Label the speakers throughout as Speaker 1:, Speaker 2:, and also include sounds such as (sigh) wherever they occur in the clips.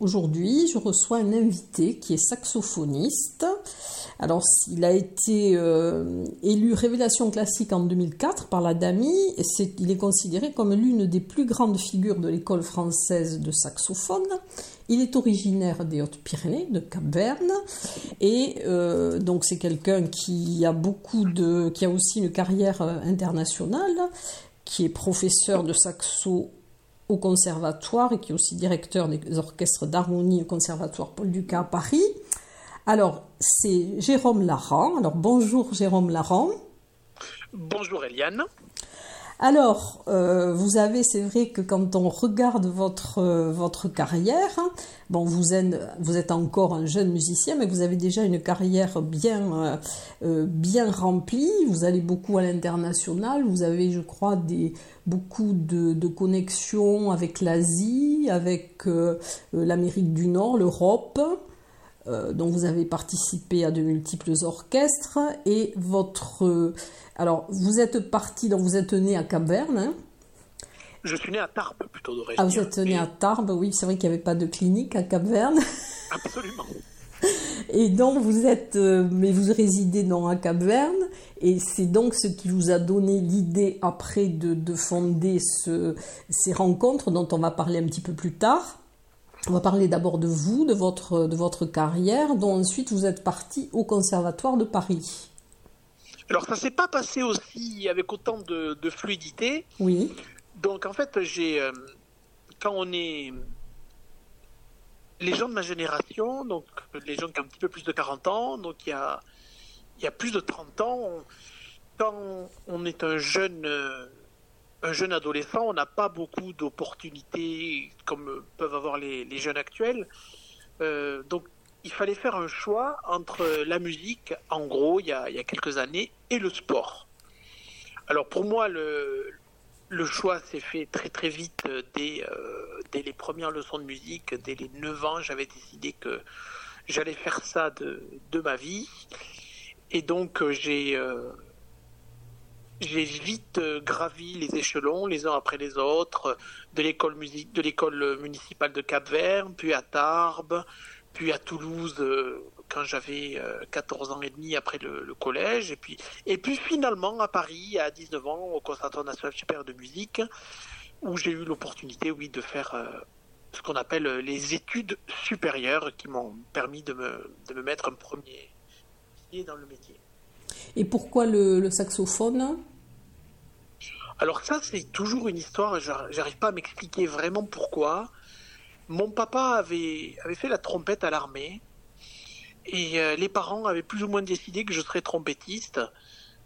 Speaker 1: Aujourd'hui, je reçois un invité qui est saxophoniste. Alors, il a été euh, élu Révélation classique en 2004 par la DAMI. Et il est considéré comme l'une des plus grandes figures de l'école française de saxophone. Il est originaire des Hautes-Pyrénées, de Cap-Verne. Et euh, donc, c'est quelqu'un qui a qui a aussi une carrière euh, internationale, qui est professeur de saxo au conservatoire et qui est aussi directeur des orchestres d'harmonie au conservatoire Paul Ducas à Paris. Alors, c'est Jérôme Laran. Alors, bonjour Jérôme Laran.
Speaker 2: Bonjour Eliane.
Speaker 1: Alors, euh, vous avez, c'est vrai que quand on regarde votre, euh, votre carrière, bon, vous êtes, vous êtes encore un jeune musicien, mais vous avez déjà une carrière bien, euh, bien remplie. Vous allez beaucoup à l'international. Vous avez, je crois, des, beaucoup de, de connexions avec l'Asie, avec l'Amérique du Nord, l'Europe. Euh, dont vous avez participé à de multiples orchestres et votre alors vous êtes parti donc vous êtes né à Cap-Verne hein.
Speaker 2: Je suis né à Tarbes plutôt d'origine.
Speaker 1: Ah vous êtes né à Tarbes oui c'est vrai qu'il n'y avait pas de clinique à Cap-Verne. (laughs)
Speaker 2: Absolument.
Speaker 1: Et donc vous êtes euh, mais vous résidez dans à Cap-Verne et c'est donc ce qui vous a donné l'idée après de, de fonder ce, ces rencontres dont on va parler un petit peu plus tard on va parler d'abord de vous, de votre, de votre carrière, dont ensuite vous êtes parti au Conservatoire de Paris.
Speaker 2: Alors ça s'est pas passé aussi avec autant de, fluidité.
Speaker 1: Oui.
Speaker 2: Donc en fait, j'ai euh, quand on est les gens de ma génération, donc les gens qui ont un petit peu plus de 40 ans, donc il y a, il y a plus de 30 ans, quand on est un jeune euh, un jeune adolescent, on n'a pas beaucoup d'opportunités comme peuvent avoir les, jeunes actuels. Euh, donc, il fallait faire un choix entre la musique, en gros, il y a, quelques années, et le sport. Alors, pour moi, le, choix s'est fait très très vite dès, euh, dès, les premières leçons de musique. Dès les 9 ans, j'avais décidé que j'allais faire ça de, de, ma vie. Et donc, euh, j'ai vite euh, gravi les échelons les uns après les autres de l'école musique de l'école municipale de Cap-Vert, puis à Tarbes, puis à Toulouse euh, quand j'avais 14 euh, ans et demi après le, collège et puis et puis finalement à Paris à 19 ans au Conservatoire national supérieur de musique où j'ai eu l'opportunité oui de faire ce qu'on appelle les études supérieures qui m'ont permis de me, de me mettre un premier pied dans le métier.
Speaker 1: Et pourquoi le, saxophone?
Speaker 2: Alors ça, c'est toujours une histoire, j'arrive pas à m'expliquer vraiment pourquoi. Mon papa avait, fait la trompette à l'armée, et euh, les parents avaient plus ou moins décidé que je serais trompettiste,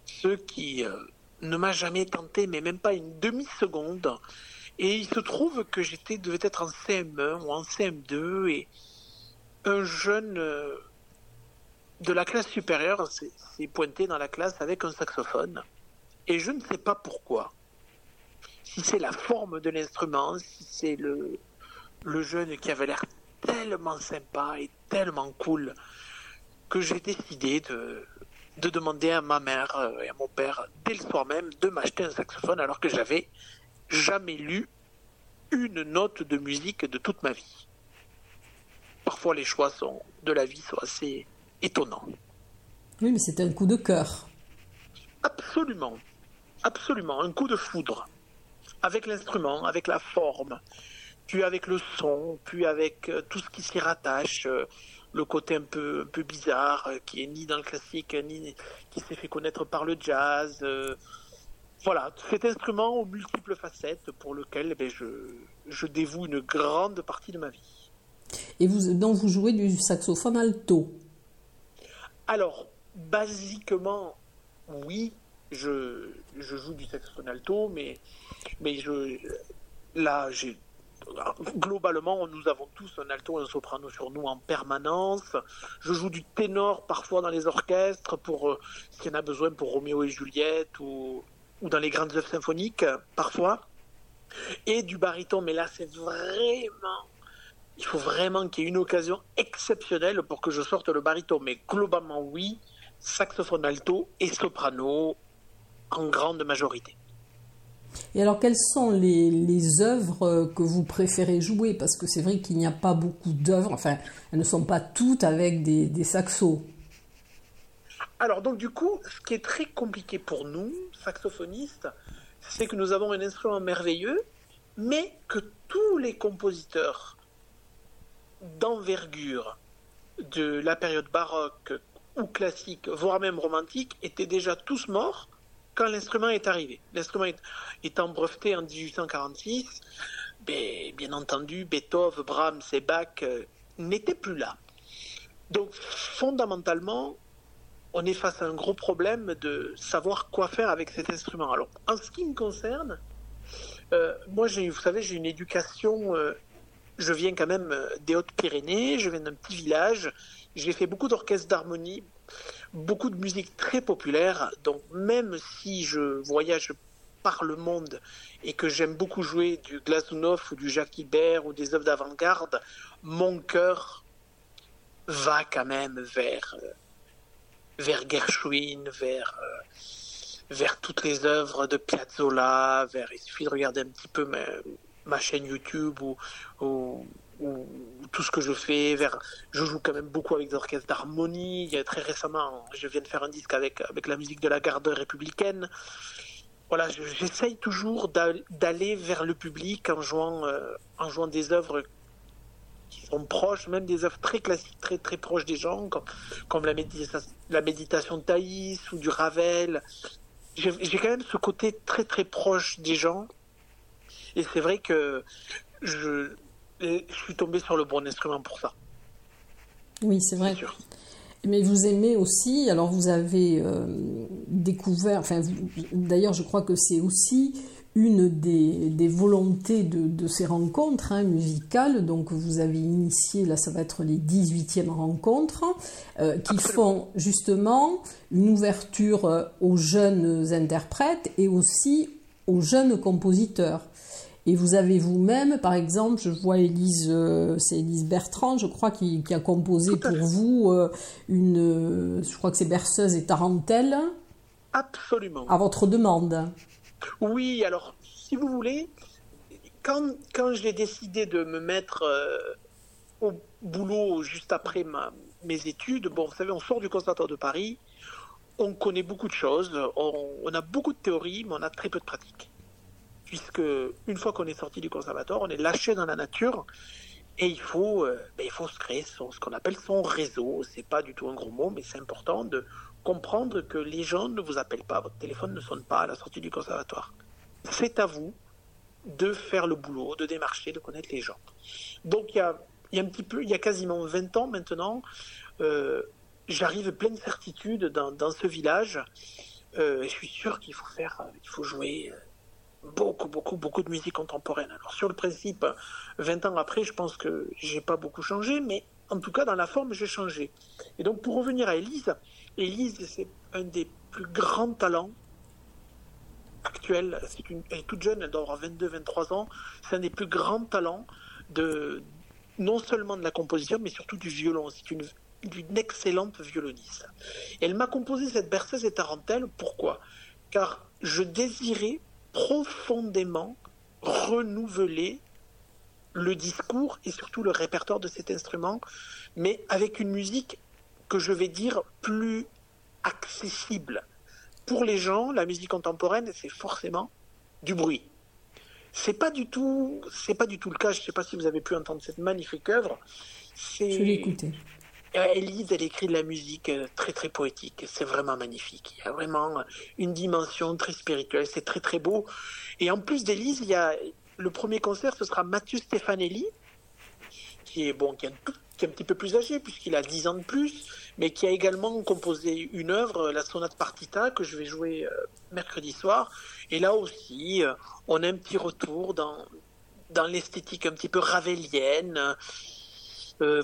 Speaker 2: ce qui euh, ne m'a jamais tenté, mais même pas une demi-seconde. Et il se trouve que j'étais devait être en CM1 ou en CM2 et un jeune euh, de la classe supérieure s'est pointé dans la classe avec un saxophone. Et je ne sais pas pourquoi. Si c'est la forme de l'instrument, si c'est le, jeune qui avait l'air tellement sympa et tellement cool que j'ai décidé de, de demander à ma mère euh, et à mon père dès le soir même de m'acheter un saxophone alors que j'avais jamais lu une note de musique de toute ma vie. Parfois les choix de la vie sont assez étonnants.
Speaker 1: Oui, mais c'était un coup de cœur.
Speaker 2: Absolument, absolument, un coup de foudre. Avec l'instrument, avec la forme, puis avec le son, puis avec euh, tout ce qui s'y rattache, euh, le côté un peu, un peu bizarre, euh, qui est ni dans le classique, ni qui s'est fait connaître par le jazz. Voilà, cet instrument aux multiples facettes pour lequel eh je, je dévoue une grande partie de ma vie.
Speaker 1: Et vous, donc vous jouez du saxophone alto
Speaker 2: Alors, basiquement, oui, je, joue du saxophone alto, mais, mais je, là, globalement, nous avons tous un alto et un soprano sur nous en permanence. Je joue du ténor parfois dans les orchestres pour euh, s'il y en a besoin pour Roméo et Juliette ou, ou dans les grandes œuvres symphoniques parfois. Et du baryton, mais là c'est vraiment il faut vraiment qu'il y ait une occasion exceptionnelle pour que je sorte le baryton. Mais globalement, oui, saxophone alto et soprano en grande majorité.
Speaker 1: Et alors, quelles sont les, les, œuvres que vous préférez jouer? Parce que c'est vrai qu'il n'y a pas beaucoup d'œuvres, enfin, elles ne sont pas toutes avec des, des saxos.
Speaker 2: Alors, donc, du coup, ce qui est très compliqué pour nous, saxophonistes, c'est que nous avons un instrument merveilleux, mais que tous les compositeurs d'envergure de la période baroque ou classique, voire même romantique, étaient déjà tous morts quand l'instrument est arrivé. L'instrument étant breveté en 1846, ben, bien entendu, Beethoven, Brahms et Bach euh, n'étaient plus là. Donc fondamentalement, on est face à un gros problème de savoir quoi faire avec cet instrument. Alors, en ce qui me concerne, euh, moi, vous savez, j'ai une éducation. Euh, je viens quand même des Hautes-Pyrénées, je viens d'un petit village. J'ai fait beaucoup d'orchestres d'harmonie, beaucoup de musique très populaire. Donc même si je voyage par le monde et que j'aime beaucoup jouer du Glazunov ou du Jacques Ibert ou des œuvres d'avant-garde, mon cœur va quand même vers euh, vers Gershwin, vers euh, vers toutes les œuvres de Piazzolla, vers il suffit de regarder un petit peu ma, ma chaîne YouTube ou, ou ou tout ce que je fais. Vers je joue quand même beaucoup avec des orchestres d'harmonie. Très récemment je viens de faire un disque avec avec la musique de la garde républicaine. Voilà j'essaye toujours d'aller vers le public en jouant euh, en jouant des œuvres qui sont proches même des œuvres très classiques très très proches des gens comme la la méditation de Thaïs ou du Ravel. J'ai quand même ce côté très très proche des gens et c'est vrai que je suis tombé sur le bon instrument pour ça.
Speaker 1: Oui, c'est vrai. Mais vous aimez aussi, alors vous avez euh, découvert, enfin d'ailleurs je crois que c'est aussi une des, des volontés de, de, ces rencontres hein, musicales, donc vous avez initié, là ça va être les 18e rencontres, euh, qui font justement une ouverture euh, aux jeunes interprètes et aussi aux jeunes compositeurs. Et vous avez vous-même, par exemple, je vois Élise, euh, c'est Élise Bertrand, je crois, qui, a composé pour vous euh, une, euh, je crois que c'est Berceuse et Tarentelle.
Speaker 2: Absolument.
Speaker 1: À votre demande.
Speaker 2: Oui, alors, si vous voulez, quand, quand j'ai décidé de me mettre au boulot juste après ma, mes études, bon, vous savez, on sort du Conservatoire de Paris, on connaît beaucoup de choses, on, on a beaucoup de théories, mais on a très peu de pratique puisque une fois qu'on est sorti du conservatoire, on est lâché dans la nature et il faut, euh, ben, il faut se créer ce qu'on appelle son réseau. C'est pas du tout un gros mot, mais c'est important de comprendre que les gens ne vous appellent pas, votre téléphone ne sonne pas à la sortie du conservatoire. C'est à vous de faire le boulot, de démarcher, de connaître les gens. Donc il y a, y a un petit peu, il y a quasiment 20 ans maintenant, j'arrive pleine certitude dans, ce village. je suis sûr qu'il faut faire, il faut jouer beaucoup, beaucoup, beaucoup de musique contemporaine. Alors sur le principe, 20 ans après, je pense que j'ai pas beaucoup changé, mais en tout cas dans la forme, j'ai changé. Et donc pour revenir à Élise, Élise, c'est un des plus grands talents actuels. C'est une, elle est toute jeune, elle doit avoir 22, 23 ans. C'est un des plus grands talents de non seulement de la composition, mais surtout du violon. C'est une, une excellente violoniste. Elle m'a composé cette berceuse et tarentelle. Pourquoi? Car je désirais profondément renouveler le discours et surtout le répertoire de cet instrument, mais avec une musique que je vais dire plus accessible. Pour les gens, la musique contemporaine, c'est forcément du bruit. C'est pas du tout, c'est pas du tout le cas. Je ne sais pas si vous avez pu entendre cette magnifique œuvre.
Speaker 1: Je l'ai écoutée.
Speaker 2: Elise, elle écrit de la musique euh, très très poétique. C'est vraiment magnifique. Il y a vraiment une dimension très spirituelle. C'est très très beau. Et en plus d'Elise, il y a le premier concert, ce sera Mathieu Stefanelli, qui est bon, qui est, un, petit peu plus âgé puisqu'il a 10 ans de plus, mais qui a également composé une œuvre, la sonate partita, que je vais jouer euh, mercredi soir. Et là aussi, euh, on a un petit retour dans dans l'esthétique un petit peu ravelienne euh,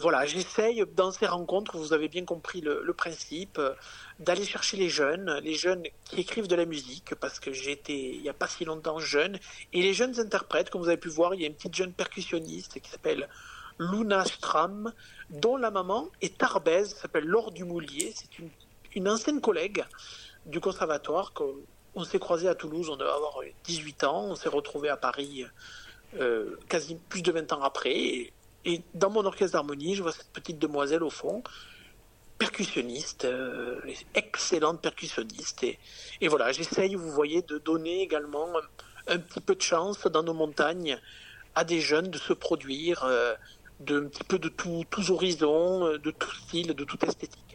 Speaker 2: voilà, j'essaye dans ces rencontres, vous avez bien compris le, principe, euh, d'aller chercher les jeunes, les jeunes qui écrivent de la musique, parce que j'étais il n'y a pas si longtemps jeune, et les jeunes interprètes, comme vous avez pu voir, il y a une petite jeune percussionniste qui s'appelle Luna Stram, dont la maman est tarbaise, s'appelle Laure Dumoulier, c'est une, ancienne collègue du conservatoire, on s'est croisé à Toulouse, on devait avoir 18 ans, on s'est retrouvé à Paris euh, quasi plus de 20 ans après, dans mon orchestre d'harmonie, je vois cette petite demoiselle au fond, percussionniste, euh, excellente percussionniste. Et, et voilà, j'essaye, vous voyez, de donner également un, petit peu de chance dans nos montagnes à des jeunes de se produire, euh, de, un petit peu de tous horizons, euh, de tout style, de toute esthétique.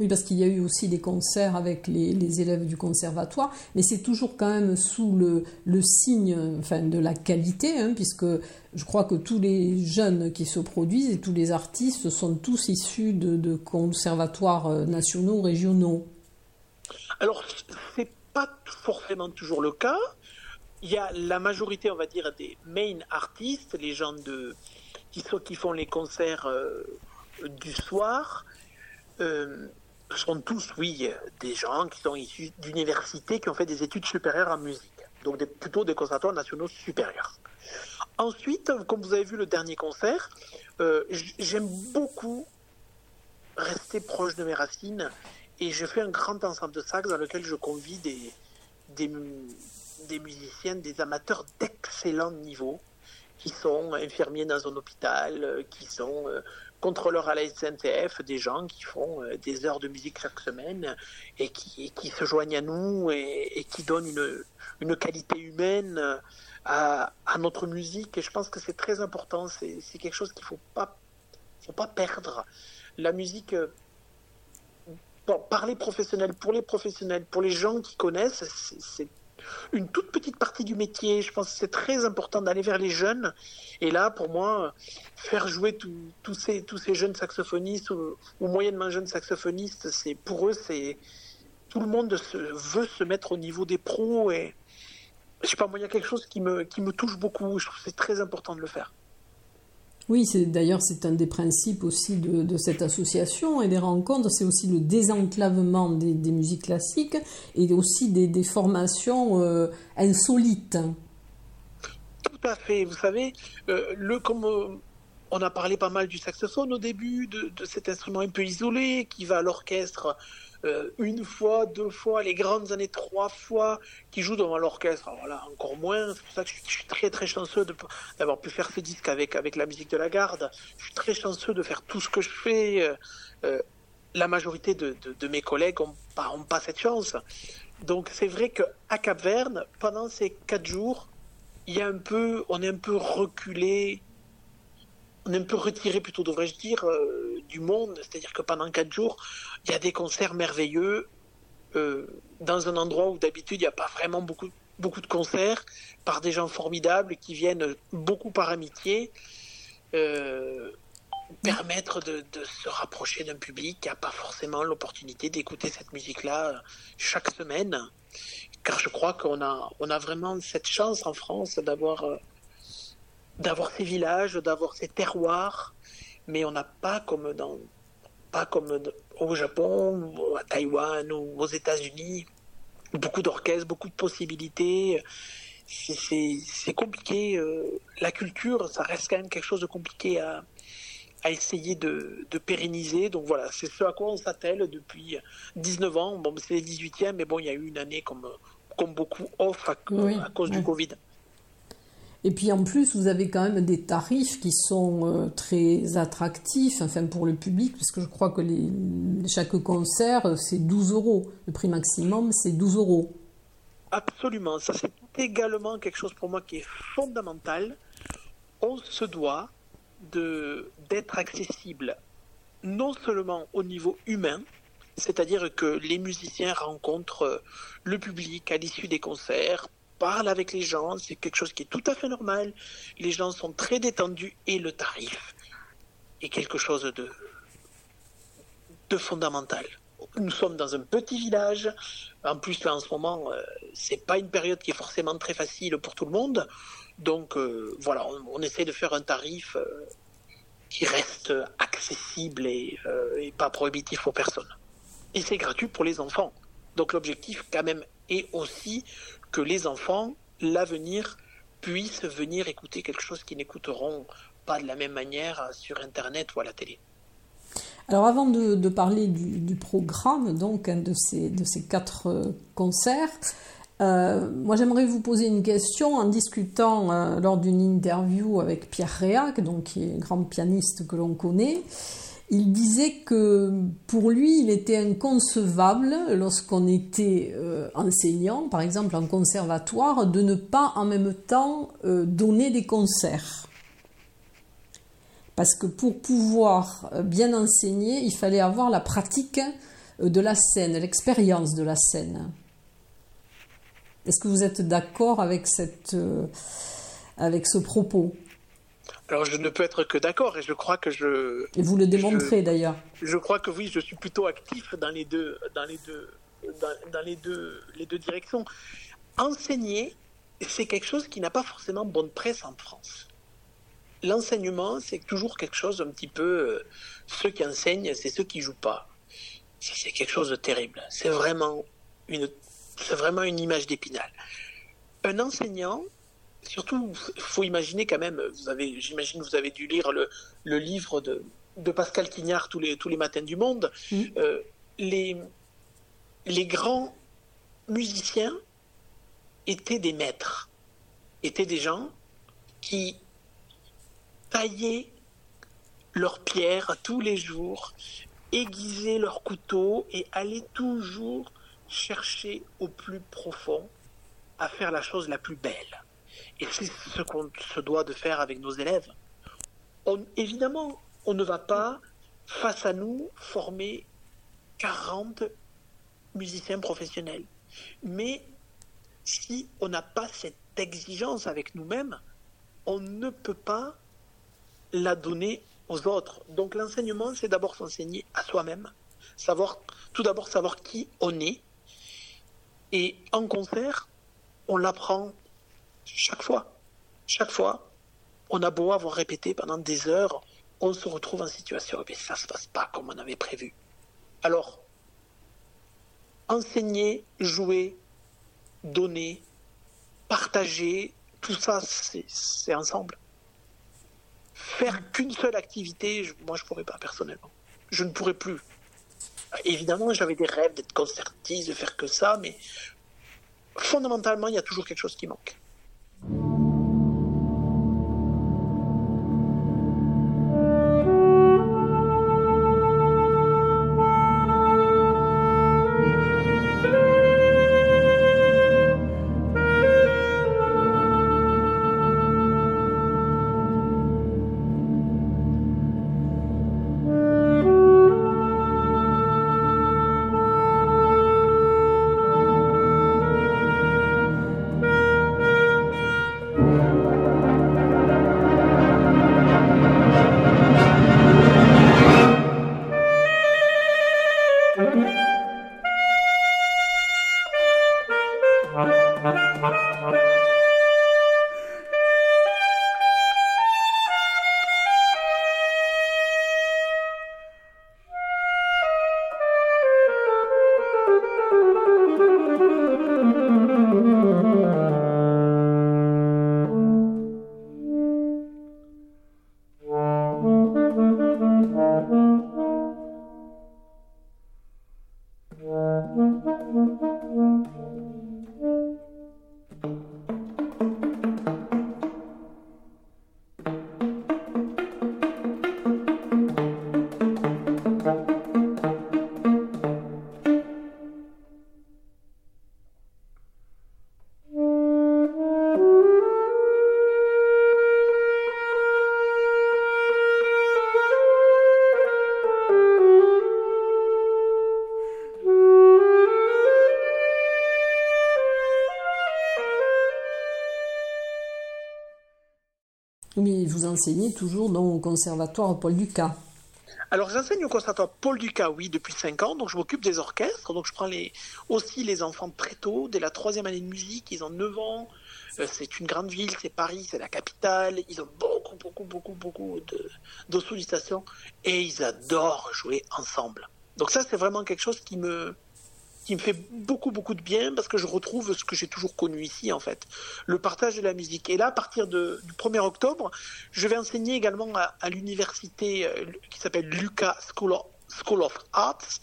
Speaker 1: Oui, parce qu'il y a eu aussi des concerts avec les, élèves du conservatoire, mais c'est toujours quand même sous le, signe enfin, de la qualité, hein, puisque je crois que tous les jeunes qui se produisent et tous les artistes sont tous issus de, conservatoires euh, nationaux régionaux.
Speaker 2: Alors, c'est pas forcément toujours le cas. Il y a la majorité, on va dire, des main artistes, les gens de, qui, qui font les concerts euh, du soir. Euh, sont tous, oui, des gens qui sont issus d'universités, qui ont fait des études supérieures en musique, donc plutôt des conservatoires nationaux supérieurs. Ensuite, comme vous avez vu le dernier concert, euh, j'aime beaucoup rester proche de mes racines et je fais un grand ensemble de sacs dans lequel je convie des, des, des musiciens, des amateurs d'excellent niveau qui sont infirmiers dans un hôpital, euh, qui sont euh, contrôleurs à la SNCF, des gens qui font euh, des heures de musique chaque semaine et qui, se joignent à nous et, qui donnent une, une, qualité humaine à, notre musique. Et je pense que c'est très important. C'est quelque chose qu'il ne faut pas, faut pas perdre. La musique, bon, par les professionnels, pour les professionnels, pour les gens qui connaissent, c'est une toute petite partie du métier. Je pense que c'est très important d'aller vers les jeunes. Et là, pour moi, faire jouer tous ces, tous ces jeunes saxophonistes ou, moyennement jeunes saxophonistes, c'est pour eux, c'est tout le monde veut se mettre au niveau des pros. Et je sais pas, moi, il y a quelque chose qui me, qui me touche beaucoup. Je trouve que c'est très important de le faire.
Speaker 1: Oui, d'ailleurs c'est un des principes aussi de, cette association et des rencontres, c'est aussi le désenclavement des, musiques classiques et aussi des, formations euh, insolites.
Speaker 2: Tout à fait, vous savez, euh, le, comme euh, on a parlé pas mal du saxophone au début, de, de cet instrument un peu isolé qui va à l'orchestre euh, une fois, deux fois, les grandes années trois fois, qui jouent devant l'orchestre. Alors là, encore moins. C'est pour ça que je suis très très chanceux d'avoir pu faire ce disque avec, avec la musique de la garde. Je suis très chanceux de faire tout ce que je fais. Euh, euh, la majorité de, de, mes collègues n'ont pas, ont pas cette chance. Donc c'est vrai qu'à Cap-Verne, pendant ces quatre jours, il y a un peu, on est un peu reculé un peu retiré, plutôt devrais-je dire, euh, du monde. C'est-à-dire que pendant quatre jours, il y a des concerts merveilleux euh, dans un endroit où d'habitude il n'y a pas vraiment beaucoup, beaucoup de concerts par des gens formidables qui viennent beaucoup par amitié. Euh, permettre de, se rapprocher d'un public qui n'a pas forcément l'opportunité d'écouter cette musique-là chaque semaine. Car je crois qu'on a, on a vraiment cette chance en France d'avoir, d'avoir ces villages, d'avoir ces terroirs, mais on n'a pas comme dans, pas comme au Japon, ou à Taïwan ou aux États-Unis, beaucoup d'orchestres, beaucoup de possibilités. C'est compliqué. Euh, la culture, ça reste quand même quelque chose de compliqué à, à essayer de, de, pérenniser. Donc voilà, c'est ce à quoi on s'attelle depuis 19 ans. Bon, c'est les 18e, mais bon, il y a eu une année comme, comme beaucoup off à, à cause du Covid.
Speaker 1: Et puis en plus, vous avez quand même des tarifs qui sont euh, très attractifs, enfin pour le public, puisque je crois que chaque concert, euh, c'est 12 euros. Le prix maximum, c'est 12 euros.
Speaker 2: Absolument. Ça, c'est également quelque chose pour moi qui est fondamental. On se doit d'être accessible non seulement au niveau humain, c'est-à-dire que les musiciens rencontrent le public à l'issue des concerts, parle avec les gens, c'est quelque chose qui est tout à fait normal. Les gens sont très détendus et le tarif est quelque chose de, de fondamental. Nous sommes dans un petit village. En plus, en ce moment, euh, c'est pas une période qui est forcément très facile pour tout le monde. Donc, euh, voilà, on, essaie de faire un tarif euh, qui reste accessible et, et pas prohibitif pour personne. Et c'est gratuit pour les enfants. Donc, l'objectif, quand même, est aussi que les enfants, l'avenir, puissent venir écouter quelque chose qu'ils n'écouteront pas de la même manière sur Internet ou à la télé.
Speaker 1: Alors avant de, parler du, programme, donc hein, de, ces, de ces quatre euh, concerts, euh, moi j'aimerais vous poser une question en discutant euh, lors d'une interview avec Pierre Réac, donc qui est un grand pianiste que l'on connaît il disait que pour lui, il était inconcevable, lorsqu'on était euh, enseignant, par exemple en conservatoire, de ne pas en même temps euh, donner des concerts. Parce que pour pouvoir euh, bien enseigner, il fallait avoir la pratique de la scène, l'expérience de la scène. Est-ce que vous êtes d'accord avec, avec ce propos?
Speaker 2: Alors je ne peux être que d'accord et je crois que je.
Speaker 1: Et vous le démontrez d'ailleurs.
Speaker 2: Je crois que oui, je suis plutôt actif dans les deux, dans les deux, dans, les deux, les deux directions. Enseigner, c'est quelque chose qui n'a pas forcément bonne presse en France. L'enseignement, c'est toujours quelque chose un petit peu. Euh, ceux qui enseignent, c'est ceux qui jouent pas. C'est quelque chose de terrible. C'est vraiment une, c'est vraiment une image d'épinal. Un enseignant, surtout, il faut imaginer quand même, vous avez, j'imagine que vous avez dû lire le, le livre de, de, Pascal Quignard tous les, tous les matins du monde. Mm. Euh, les, les grands musiciens étaient des maîtres, étaient des gens qui taillaient leurs pierres tous les jours, aiguisaient leurs couteaux et allaient toujours chercher au plus profond à faire la chose la plus belle. Et c'est ce qu'on se doit de faire avec nos élèves. évidemment, on ne va pas, face à nous, former 40 musiciens professionnels. Mais si on n'a pas cette exigence avec nous-mêmes, on ne peut pas la donner aux autres. Donc l'enseignement, c'est d'abord s'enseigner à soi-même, savoir tout d'abord savoir qui on est. Et en concert, on l'apprend chaque fois. Chaque fois, on a beau avoir répété pendant des heures, on se retrouve en situation, mais ça ne se passe pas comme on avait prévu. Alors, enseigner, jouer, donner, partager, tout ça, c'est ensemble. Faire qu'une seule activité, moi je ne pourrais pas personnellement. Je ne pourrais plus. Évidemment, j'avais des rêves d'être concertiste, de faire que ça, mais fondamentalement, il y a toujours quelque chose qui manque.
Speaker 1: Thank you. Enseignez toujours dans, au conservatoire Paul Ducas.
Speaker 2: Alors j'enseigne au conservatoire Paul Ducas, oui, depuis 5 ans, donc je m'occupe des orchestres, donc je prends aussi les enfants très tôt, dès la troisième année de musique, ils ont 9 ans, euh, c'est une grande ville, c'est Paris, c'est la capitale, ils ont beaucoup, beaucoup, beaucoup, beaucoup de, de sollicitations, et ils adorent jouer ensemble. Donc ça c'est vraiment quelque chose qui me, qui me fait beaucoup beaucoup de bien parce que je retrouve ce que j'ai toujours connu ici en fait, le partage de la musique. Et là, à partir du 1er octobre, je vais enseigner également à, l'université euh, qui s'appelle Lucas School of, School of Arts,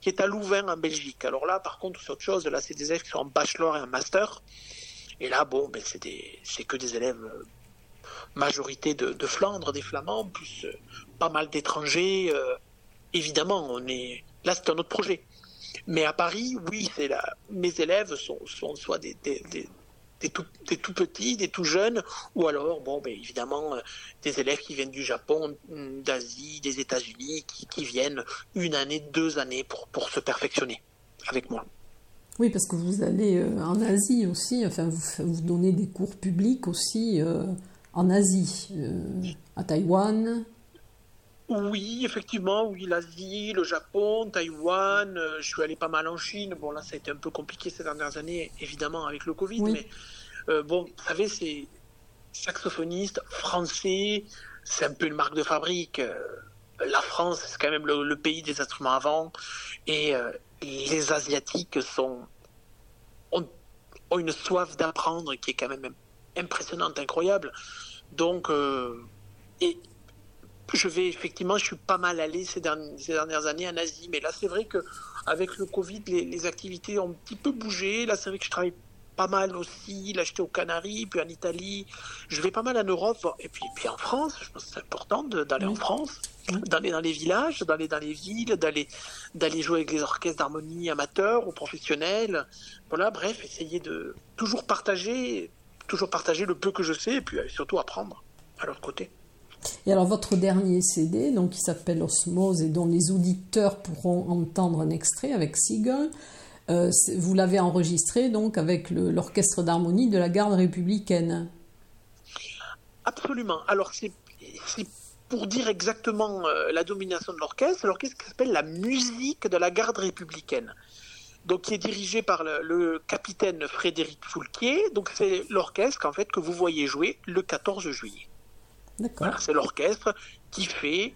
Speaker 2: qui est à Louvain en Belgique. Alors là, par contre, c'est autre chose. Là, c'est des élèves qui sont en bachelor et en master. Et là, bon, ben, c'est que des élèves euh, majorité de, Flandre, des Flamands, plus euh, pas mal d'étrangers. Évidemment, on est là, c'est un autre projet. Mais à Paris, oui. Mes élèves sont, soit des, tout, petits, des tout jeunes, ou alors, bon, ben, évidemment, euh, des élèves qui viennent du Japon, mm, d'Asie, des États-Unis, qui, viennent une année, deux années pour, se perfectionner avec moi.
Speaker 1: Oui, parce que vous allez euh, en Asie aussi, enfin, vous, donnez des cours publics aussi euh, en Asie, à Taïwan.
Speaker 2: Oui, effectivement, oui, l'Asie, le Japon, Taïwan, euh, je suis allé pas mal en Chine. Bon, là, ça a été un peu compliqué ces dernières années, évidemment, avec le Covid,
Speaker 1: Oui.
Speaker 2: mais euh, bon, vous savez, c'est saxophoniste français, c'est un peu une marque de fabrique. Euh, la France, c'est quand même le, le pays des instruments avant, et les Asiatiques sont ont, ont une soif d'apprendre qui est quand même impressionnante, incroyable. Donc, euh, et je vais effectivement, je suis pas mal allé ces dernières, ces dernières années en Asie, mais là c'est vrai que avec le Covid, les, les activités ont un petit peu bougé. Là c'est vrai que je travaille pas mal aussi. Là j'étais aux Canaries, puis en Italie. Je vais pas mal en Europe et puis, puis en France. Je pense que c'est important d'aller
Speaker 1: Oui.
Speaker 2: en France, d'aller dans les villages, d'aller dans les villes, d'aller d'aller jouer avec les orchestres d'harmonie amateurs ou professionnels. Voilà, bref, essayer de toujours partager, toujours partager le peu que je sais et puis euh, surtout apprendre à leur côté.
Speaker 1: Et alors votre dernier CD, donc qui s'appelle Osmose et dont les auditeurs pourront entendre un extrait avec Siegel, euh, vous l'avez enregistré donc avec l'orchestre d'harmonie de la garde républicaine.
Speaker 2: Absolument. Alors, c'est pour dire exactement euh, la domination de l'orchestre, l'orchestre qui s'appelle la musique de la garde républicaine? Donc, qui est dirigé par le, le capitaine Frédéric Foulquier. Donc, c'est l'orchestre, en fait, que vous voyez jouer le 14 juillet. C'est l'orchestre qui fait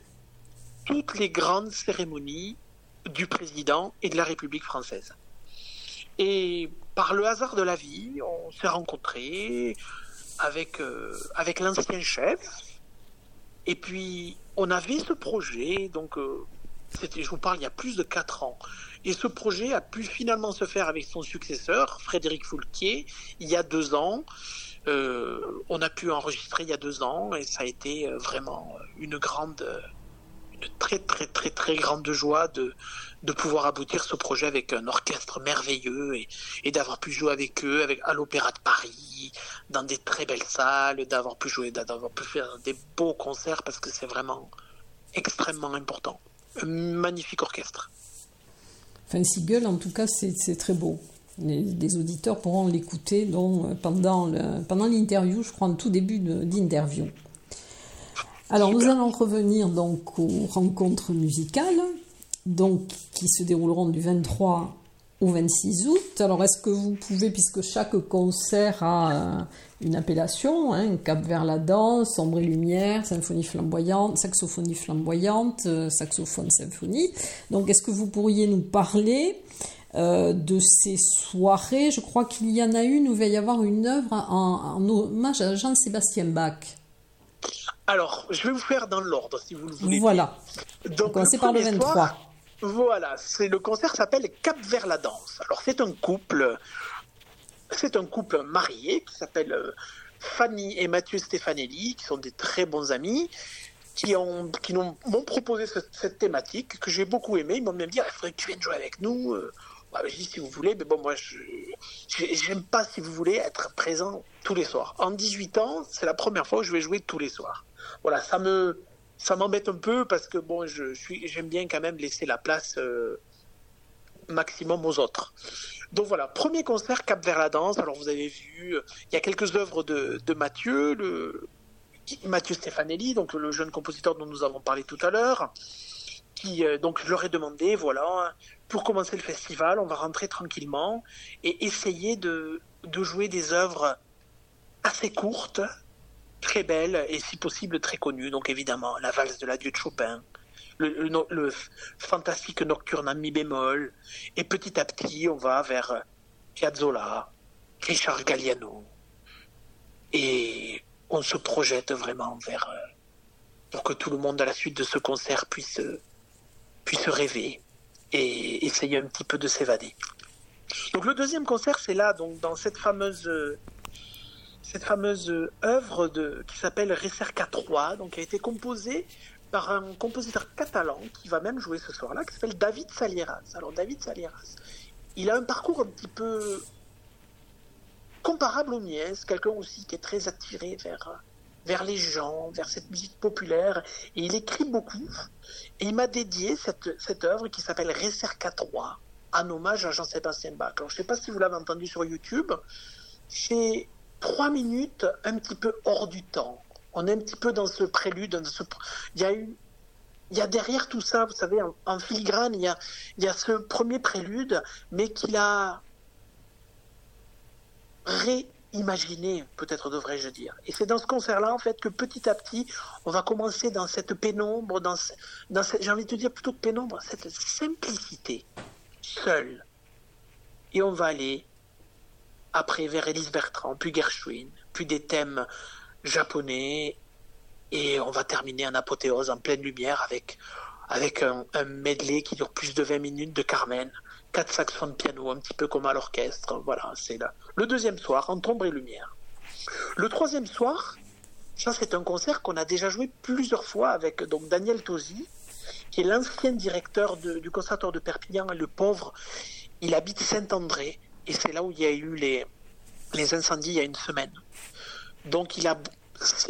Speaker 2: toutes les grandes cérémonies du président et de la République française. Et par le hasard de la vie, on s'est rencontrés avec, euh, avec l'ancien chef. Et puis, on avait ce projet, donc, euh, c'était, je vous parle, il y a plus de quatre ans. Et ce projet a pu finalement se faire avec son successeur, Frédéric Foulquier, il y a deux ans. Euh, on a pu enregistrer il y a deux ans et ça a été euh, vraiment une grande, euh, une très très très très grande joie de, de pouvoir aboutir ce projet avec un orchestre merveilleux et, d'avoir pu jouer avec eux avec, à l'Opéra de Paris, dans des très belles salles, d'avoir pu jouer, d'avoir pu faire des beaux concerts parce que c'est vraiment extrêmement important. Un magnifique orchestre.
Speaker 1: Enfin, Siegel, en tout cas, c'est très beau. Les, auditeurs pourront l'écouter donc, euh, pendant le- pendant l'interview, je crois, en tout début d'interview. Alors, nous allons revenir donc aux rencontres musicales, donc qui se dérouleront du 23 au 26 août. Alors, est-ce que vous pouvez, puisque chaque concert a euh, une appellation, hein, cap vers la danse, ombre et lumière, symphonie flamboyante, saxophonie flamboyante, euh, saxophone symphonie. Donc, est-ce que vous pourriez nous parler euh, de ces soirées Je crois qu'il y en a une où il va y avoir une œuvre en, hommage à Jean-Sébastien Bach.
Speaker 2: Alors, je vais vous faire dans l'ordre, si vous le voulez.
Speaker 1: Voilà. Donc, on par le 23.
Speaker 2: Voilà, c'est le concert s'appelle Cap vers la danse. Alors c'est un couple, c'est un couple marié qui s'appelle euh, Fanny et Mathieu Stefanelli, qui sont des très bons amis, qui ont qui m'ont proposé cette, thématique que j'ai beaucoup aimé. Ils m'ont même dit ah, il faudrait que tu viennes jouer avec nous. Euh. Bah, je dis si vous voulez, mais bon moi je j'aime pas si vous voulez être présent tous les soirs. En 18 ans, c'est la première fois où je vais jouer tous les soirs. Voilà, ça me ça m'embête un peu parce que bon, je suis, j'aime bien quand même laisser la place euh, maximum aux autres. Donc voilà, premier concert Cap vers la danse. Alors vous avez vu, il y a quelques œuvres de, Mathieu, Mathieu Stefanelli, donc le jeune compositeur dont nous avons parlé tout à l'heure. Qui, euh, donc je leur ai demandé, voilà, pour commencer le festival, on va rentrer tranquillement et essayer de, jouer des œuvres assez courtes, très belle et si possible très connue. Donc évidemment, la valse de l'adieu de Chopin, le, fantastique nocturne en mi bémol, et petit à petit, on va vers Piazzolla, Richard Galliano, et on se projette vraiment vers euh, pour que tout le monde à la suite de ce concert puisse puisse rêver et essayer un petit peu de s'évader. Donc le deuxième concert, c'est là, donc dans cette fameuse cette fameuse œuvre de, qui s'appelle Recerca 3, donc qui a été composée par un compositeur catalan qui va même jouer ce soir-là, qui s'appelle David Salieras. Alors David Salieras, il a un parcours un petit peu comparable au mien, c'est quelqu'un aussi qui est très attiré vers, vers les gens, vers cette musique populaire, et il écrit beaucoup, et il m'a dédié cette, cette œuvre qui s'appelle Recerca 3, en hommage à Jean-Sébastien Bach. Alors je ne sais pas si vous l'avez entendu sur YouTube, c'est trois minutes un petit peu hors du temps. On est un petit peu dans ce prélude. Il y a il y a derrière tout ça, vous savez, en, filigrane, il y, a, il y a ce premier prélude, mais qu'il a réimaginé, peut-être devrais-je dire. Et c'est dans ce concert-là, en fait, que petit à petit, on va commencer dans cette pénombre, dans, dans cette, j'ai envie de te dire plutôt que pénombre, cette simplicité, seule. Et on va aller après vers Elise Bertrand, puis Gershwin, puis des thèmes japonais, et on va terminer en apothéose, en pleine lumière, avec, avec un, medley qui dure plus de 20 minutes de Carmen, quatre saxophones de piano, un petit peu comme à l'orchestre. Voilà, c'est là. Le deuxième soir, en ombre et lumière. Le troisième soir, ça c'est un concert qu'on a déjà joué plusieurs fois avec donc Daniel Tosi, qui est l'ancien directeur du conservatoire de Perpignan, le pauvre. Il habite Saint-André, et c'est là où il y a eu les, les incendies il y a une semaine. Donc il a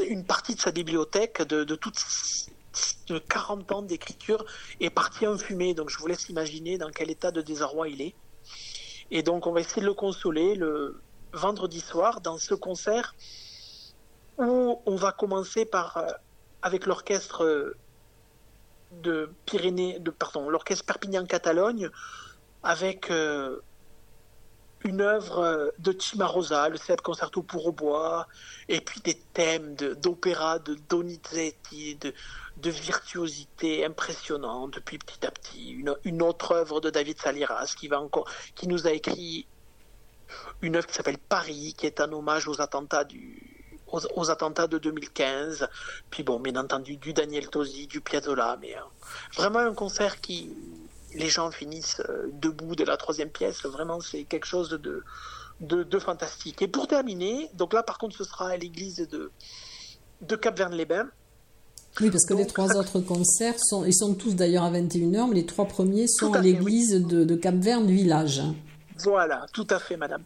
Speaker 2: une partie de sa bibliothèque de, de toutes 40 ans d'écriture est partie en fumée. Donc je vous laisse imaginer dans quel état de désarroi il est. Et donc on va essayer de le consoler le vendredi soir dans ce concert où on va commencer par euh, avec l'orchestre de Pyrénées, de pardon, l'orchestre Perpignan-Catalogne avec euh, une œuvre euh, de Cimarosa, le célèbre concerto pour au bois, et puis des thèmes d'opéra de, Donizetti, de, virtuosité impressionnante, puis petit à petit, une, autre œuvre de David Saliras qui, va encore, qui nous a écrit une œuvre qui s'appelle Paris, qui est un hommage aux attentats aux, attentats de 2015. Puis bon, bien entendu, du Daniel Tosi, du Piazzolla, mais euh, vraiment un concert qui, les gens finissent euh, debout de la troisième pièce. Vraiment, c'est quelque chose de, de, fantastique. Et pour terminer, donc là, par contre, ce sera à l'église de, de Cap-Verne-les-Bains.
Speaker 1: Oui, parce que les trois autres concerts sont, ils sont tous d'ailleurs à 21h, mais les trois premiers sont à, l'église de, de Cap-Verne Village.
Speaker 2: Voilà, tout à fait, madame.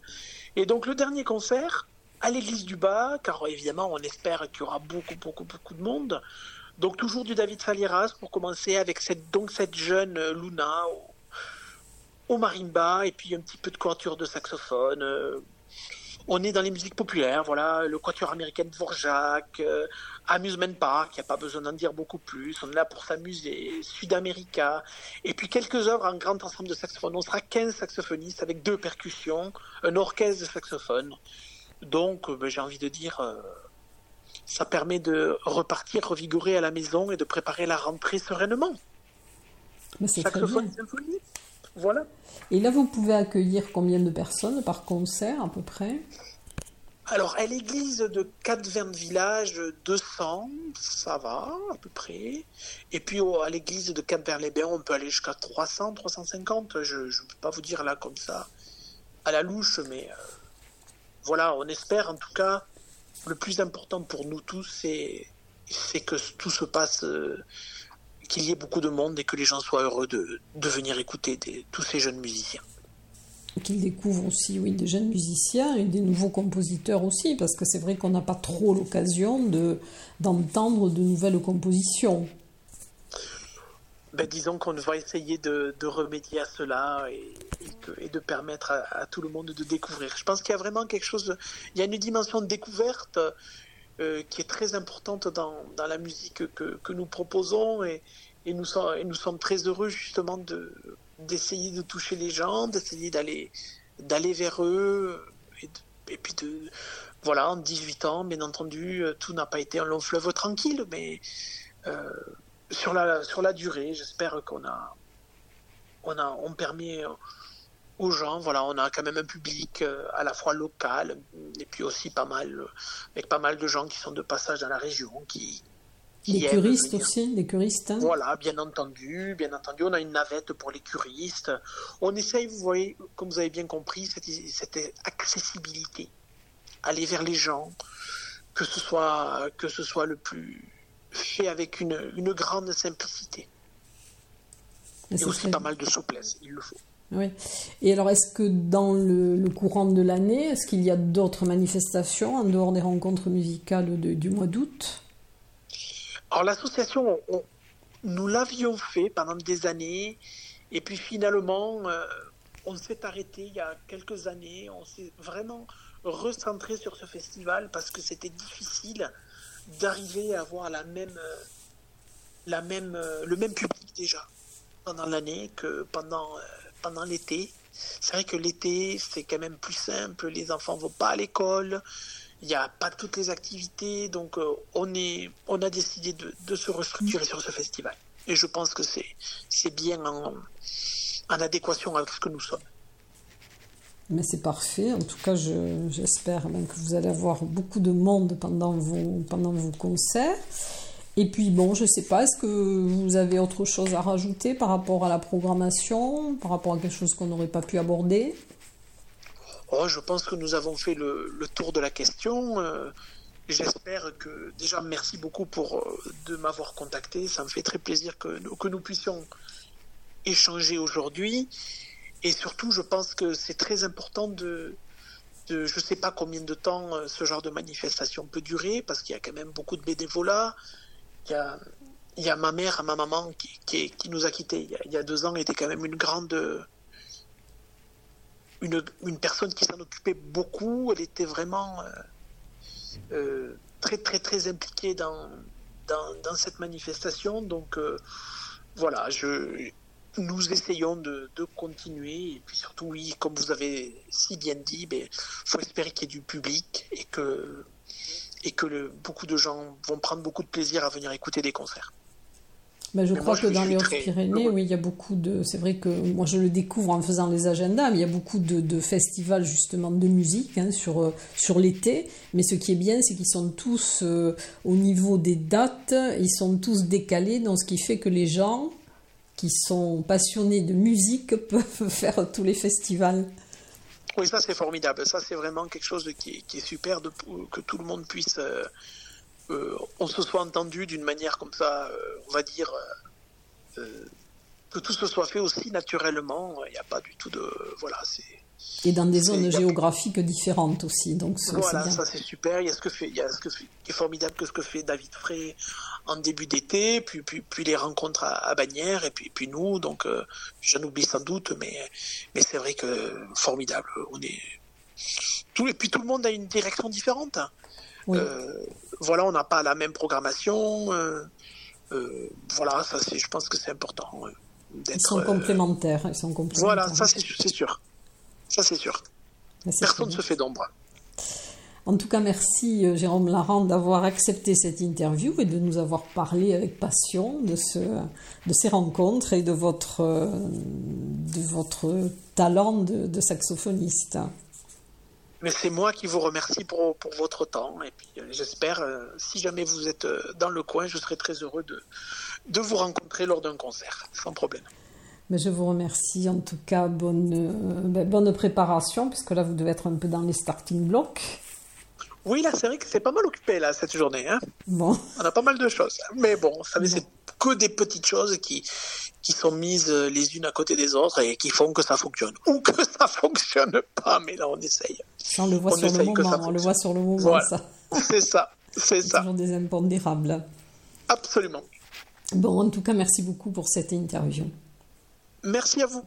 Speaker 2: Et donc le dernier concert à l'église du Bas, car évidemment on espère qu'il y aura beaucoup, beaucoup, beaucoup de monde. Donc toujours du David Falieras pour commencer avec cette, donc cette jeune euh, Luna au, marimba et puis un petit peu de couverture de saxophone. Euh, on est dans les musiques populaires, voilà, le quatuor américain de Dvorak, euh, Amusement Park, il n'y a pas besoin d'en dire beaucoup plus, on est là pour s'amuser, Sud-America, et puis quelques œuvres en grand ensemble de saxophones. On sera 15 saxophonistes avec deux percussions, un orchestre de saxophone. Donc, ben, j'ai envie de dire, ça permet de repartir revigorer à la maison et de préparer la rentrée sereinement.
Speaker 1: Mais c'est très bien.
Speaker 2: voilà.
Speaker 1: Et là, vous pouvez accueillir combien de personnes par concert à peu près?
Speaker 2: Alors, à l'église de Quatre-Vins Village, 200, ça va, à peu près. Et puis, à l'église de Cap-Vert-les-Bains, on peut aller jusqu'à 300, 350. Je ne peux pas vous dire là comme ça, à la louche, mais euh, voilà, on espère en tout cas. Le plus important pour nous tous, c'est que tout se passe, euh, qu'il y ait beaucoup de monde et que les gens soient heureux de, venir écouter tous ces jeunes musiciens.
Speaker 1: Qu'ils découvrent aussi oui, des jeunes musiciens et des nouveaux compositeurs aussi, parce que c'est vrai qu'on n'a pas trop l'occasion de, d'entendre de nouvelles compositions.
Speaker 2: Ben, disons qu'on va essayer de, remédier à cela et, de permettre à, tout le monde de découvrir. Je pense qu'il y a vraiment quelque chose, il y a une dimension de découverte euh, qui est très importante dans, la musique que, nous proposons et, nous, sommes, très heureux justement de, d'essayer de toucher les gens, d'essayer d'aller, vers eux et puis de, voilà, en 18 ans, bien entendu, euh, tout n'a pas été un long fleuve tranquille, mais euh, sur la, sur la durée, j'espère qu'on a, on a, on permet aux gens, voilà, on a quand même un public euh, à la fois local et puis aussi pas mal, avec pas mal de gens qui sont de passage dans la région, qui,
Speaker 1: Les curistes
Speaker 2: venir.
Speaker 1: aussi, les curistes. hein.
Speaker 2: Voilà, bien entendu, bien entendu, on a une navette pour les curistes. On essaye, vous voyez, comme vous avez bien compris, cette, cette accessibilité, aller vers les gens, que ce soit, que ce soit le plus fait avec une, une grande simplicité
Speaker 1: Et
Speaker 2: et aussi pas mal de souplesse, il le faut.
Speaker 1: Oui. Et alors, est-ce que dans le, le courant de l'année, est-ce qu'il y a d'autres manifestations en dehors des rencontres musicales de- du mois d'août?
Speaker 2: Alors l'association, on- nous l'avions fait pendant des années, et puis finalement, euh, on s'est arrêté il y a quelques années, on s'est vraiment recentré sur ce festival parce que c'était difficile d'arriver à avoir la même, euh, la même, euh, le même public déjà pendant l'année que pendant, euh, pendant l'été. C'est vrai que l'été, c'est quand même plus simple, les enfants vont pas à l'école, il n'y a pas toutes les activités, donc on, est, on a décidé de, de se restructurer sur ce festival. Et je pense que c'est bien en, en adéquation avec ce que nous sommes.
Speaker 1: Mais c'est parfait. En tout cas, je- j'espère ben, que vous allez avoir beaucoup de monde pendant vos, concerts. Et puis, bon, je sais pas, est-ce que vous avez autre chose à rajouter par rapport à la programmation, par rapport à quelque chose qu'on n'aurait pas pu aborder?
Speaker 2: Oh, je pense que nous avons fait le, tour de la question. Euh, J'espère que déjà merci beaucoup pour euh, de m'avoir contacté. Ça me fait très plaisir que, que nous puissions échanger aujourd'hui. Et surtout, je pense que c'est très important de, je ne sais pas combien de temps euh, ce genre de manifestation peut durer, parce qu'il y a quand même beaucoup de bénévolat. Il y a, ma mère, ma maman qui, nous a quittés il y a, deux ans, était quand même une grande une, personne qui s'en occupait beaucoup. Elle était vraiment euh, euh, très, très, très impliquée dans, cette manifestation. Donc, voilà, je, nous essayons de, de continuer. Et puis surtout, oui, comme vous avez si bien dit, il faut espérer qu'il y ait du public et que, et que le, beaucoup de gens vont prendre beaucoup de plaisir à venir écouter des concerts.
Speaker 1: Ben, je
Speaker 2: Mais
Speaker 1: crois
Speaker 2: moi,
Speaker 1: que
Speaker 2: je
Speaker 1: dans les Hautes-Pyrénées, oui, il y a beaucoup de. C'est vrai que moi, je le découvre en faisant les agendas, mais il y a beaucoup de, de festivals justement de musique hein, sur, euh, sur l'été. Mais ce qui est bien, c'est qu'ils sont tous euh, au niveau des dates, ils sont tous décalés, donc ce qui fait que les gens qui sont passionnés de musique (laughs) peuvent faire tous les festivals.
Speaker 2: Oui, ça c'est formidable. Ça c'est vraiment quelque chose qui, est, super de, que tout le monde puisse, euh, euh, on se soit entendu d'une manière comme ça, euh, on va dire, que tout se soit fait aussi naturellement. Il n'y a pas du tout de, voilà, c'est,
Speaker 1: Et dans des zones géographiques différentes aussi, donc
Speaker 2: voilà,
Speaker 1: bien.
Speaker 2: ça c'est super. Il y a ce que fait, il y a ce que fait- qui est formidable que ce que fait David Frey en début d'été, puis, puis, puis les rencontres à, à Bagnères, et puis, puis nous. Donc, euh, j'en oublie sans doute, mais, mais c'est vrai que formidable. On est, tout, et puis tout le monde a une direction différente. voilà, on n'a pas la même programmation. voilà, ça c'est, je pense que c'est important.
Speaker 1: Ils sont complémentaires. Ils sont complémentaires.
Speaker 2: Voilà, ça c'est sûr. Ça c'est sûr. Personne ne se fait d'ombre.
Speaker 1: En tout cas, merci euh, Jérôme Larand d'avoir accepté cette interview et de nous avoir parlé avec passion de, ce, de ces rencontres et de votre, euh, de votre talent de, saxophoniste.
Speaker 2: Mais c'est moi qui vous remercie pour, pour votre temps. Et puis euh, j'espère, si jamais vous êtes dans le coin, je serai très heureux de, de vous rencontrer lors d'un concert, sans problème.
Speaker 1: Mais je vous remercie. En tout cas, bonne, ben, bonne préparation, puisque là, vous devez être un peu dans les starting blocks.
Speaker 2: Oui, là, c'est vrai que c'est pas mal occupé, là, cette journée. Hein. Bon. On a pas mal de choses. Mais bon, ça, c'est que des petites choses qui, qui sont mises euh, les unes à côté des autres et qui font que ça fonctionne. Ou que (laughs) ça fonctionne pas, mais là, on essaye.
Speaker 1: on le voit sur le moment, on le voit sur le moment, ça.
Speaker 2: C'est ça, c'est ça.
Speaker 1: toujours des impondérables.
Speaker 2: Absolument.
Speaker 1: Bon, en tout cas, merci beaucoup pour cette interview.
Speaker 2: Merci à vous.